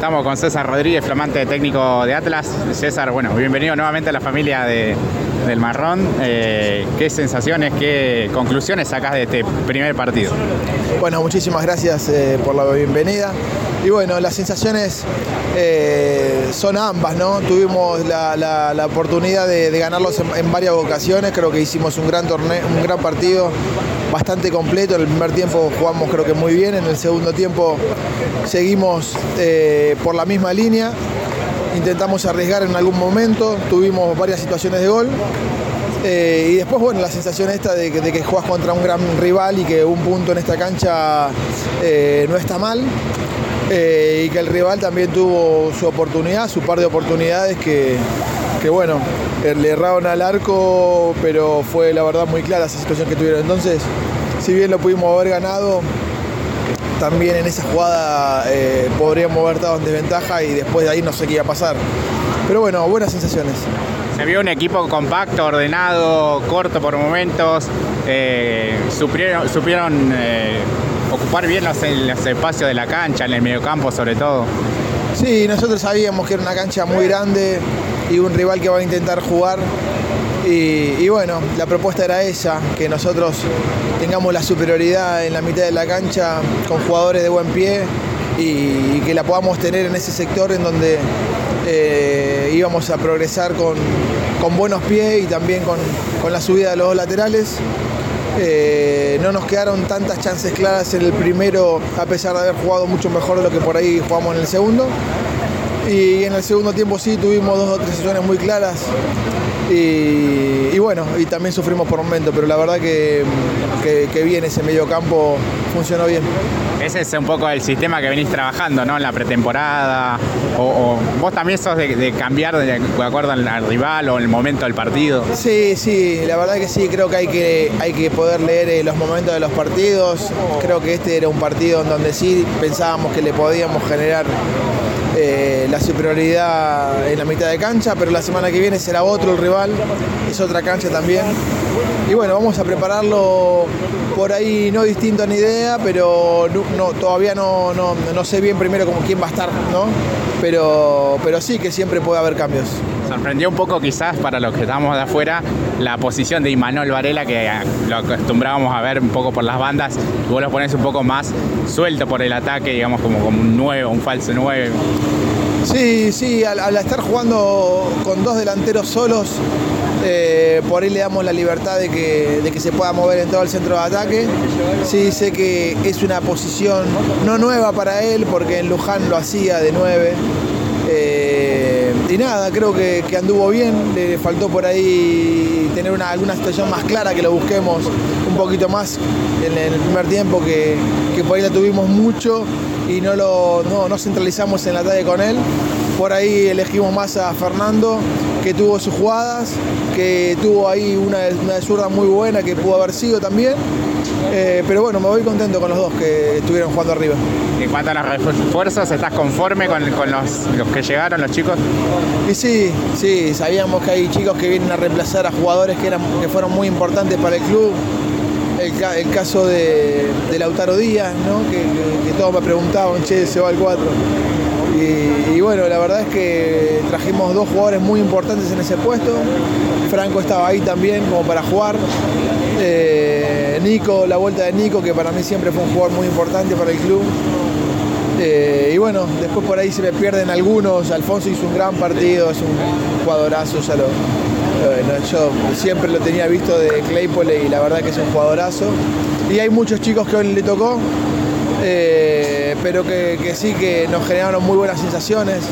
Estamos con César Rodríguez, flamante técnico de Atlas. César, bueno, bienvenido nuevamente a la familia del Marrón. Eh, ¿Qué sensaciones, qué conclusiones sacas de este primer partido? Bueno, muchísimas gracias eh, por la bienvenida. Y bueno, las sensaciones eh, son ambas, ¿no? Tuvimos la, oportunidad de, ganarlos en, varias ocasiones, creo que hicimos un gran torneo, un gran partido bastante completo. En el primer tiempo jugamos creo que muy bien, en el segundo tiempo seguimos por la misma línea. Intentamos arriesgar en algún momento, tuvimos varias situaciones de gol. Eh, y después, bueno, la sensación esta de que, de juegas contra un gran rival y que un punto en esta cancha eh, no está mal. y que el rival también tuvo su oportunidad, su par de oportunidades que, que bueno, le erraron al arco, pero fue la verdad muy clara esa situación que tuvieron. Entonces, si bien lo pudimos haber ganado, también en esa jugada eh, podríamos haber estado en desventaja y después de ahí no sé qué iba a pasar. Pero bueno, buenas sensaciones. Se vio un equipo compacto, ordenado, corto por momentos. Eh, supieron, eh, ocupar bien los, los, espacios de la cancha, en el mediocampo sobre todo. Sí, nosotros sabíamos que era una cancha muy grande y un rival que va a intentar jugar y, bueno, la propuesta era esa, que nosotros tengamos la superioridad en la mitad de la cancha con jugadores de buen pie y, que la podamos tener en ese sector en donde eh, íbamos a progresar con, buenos pies y también con, la subida de los dos laterales. Eh, no nos quedaron tantas chances claras en el primero, a pesar de haber jugado mucho mejor de lo que por ahí jugamos en el segundo. Y en el segundo tiempo sí tuvimos dos o tres sesiones muy claras. Y, bueno, y también sufrimos por momentos, pero la verdad que, que, bien ese medio campo funcionó bien. Ese es un poco el sistema que venís trabajando, ¿no? En la pretemporada. O, vos también sos de, cambiar de, acuerdo al, rival o el momento del partido. Sí, sí, la verdad que sí, creo que hay que, hay que poder leer eh, los momentos de los partidos. Creo que este era un partido en donde sí pensábamos que le podíamos generar eh, la superioridad en la mitad de cancha, pero la semana que viene será otro el rival, es otra cancha también. Y bueno, vamos a prepararlo por ahí no distinto ni idea, pero no, todavía no, no, sé bien primero como quién va a estar, ¿no? Pero, pero sí que siempre puede haber cambios. Sorprendió un poco quizás para los que estamos de afuera la posición de Imanol Varela, que lo acostumbrábamos a ver un poco por las bandas, vos lo pones un poco más suelto por el ataque, digamos como, como un 9, un falso 9. Sí, sí, al, estar jugando con dos delanteros solos, eh, por ahí le damos la libertad de que, de que, se pueda mover en todo el centro de ataque. Sí, sé que es una posición no nueva para él, porque en Luján lo hacía de 9. Eh, y nada, creo que, anduvo bien, le faltó por ahí tener una, alguna situación más clara, que lo busquemos un poquito más en, el primer tiempo, que, por ahí la tuvimos mucho y no, lo, no, centralizamos en la talla con él. Por ahí elegimos más a Fernando, que tuvo sus jugadas, que tuvo ahí una, una zurda muy buena que pudo haber sido también. Eh, pero bueno, me voy contento con los dos que estuvieron jugando arriba. En cuanto a los refuerzos, ¿estás conforme con, los, que llegaron, los chicos? Y sí, sí, sabíamos que hay chicos que vienen a reemplazar a jugadores que, eran, que fueron muy importantes para el club. El, caso de, Lautaro Díaz, que, todos me preguntaban, che, se va al 4. Y, bueno, la verdad es que trajimos dos jugadores muy importantes en ese puesto. Franco estaba ahí también como para jugar. Eh, Nico, la vuelta de Nico, que para mí siempre fue un jugador muy importante para el club. Eh, y bueno, después por ahí se me pierden algunos. Alfonso hizo un gran partido, es un jugadorazo, ya lo, yo siempre lo tenía visto de Claypole y la verdad que es un jugadorazo. Y hay muchos chicos que hoy le tocó, eh, pero que, sí que nos generaron muy buenas sensaciones.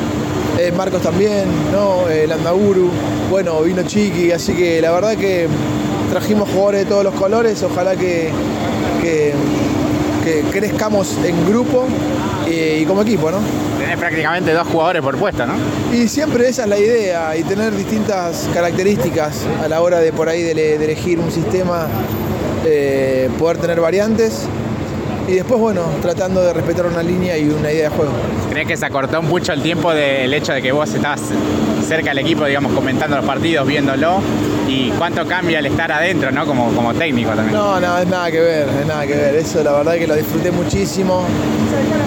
Marcos también, ¿no? el Andaguru, bueno, vino Chiqui, así que la verdad que trajimos jugadores de todos los colores, ojalá que, que, crezcamos en grupo y, como equipo, ¿no? Tenés prácticamente dos jugadores por puesto, ¿no? Y siempre esa es la idea, y tener distintas características a la hora de por ahí de, elegir un sistema, eh, poder tener variantes y después, bueno, tratando de respetar una línea y una idea de juego. ¿Crees que se acortó mucho el tiempo del hecho de que vos estás cerca del equipo, digamos, comentando los partidos, viéndolo? Y cuánto cambia el estar adentro, ¿no? Como, como técnico también. No, no, es nada que ver, es nada que ver. Eso la verdad que lo disfruté muchísimo.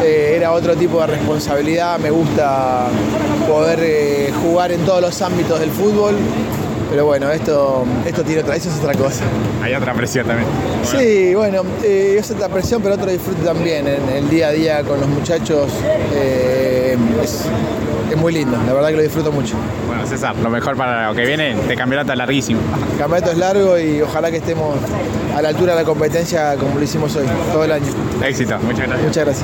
Eh, era otro tipo de responsabilidad. Me gusta poder eh, jugar en todos los ámbitos del fútbol. Pero bueno, esto, esto tiene otra, eso es otra cosa. Hay otra presión también. Sí, bueno, eh, es otra presión, pero otro disfrute también. En el día a día con los muchachos eh, es, es muy lindo, la verdad que lo disfruto mucho. Bueno, César, lo mejor para lo que viene, de campeonato larguísimo. El campeonato es largo y ojalá que estemos a la altura de la competencia como lo hicimos hoy, todo el año. Éxito, muchas gracias. Muchas gracias.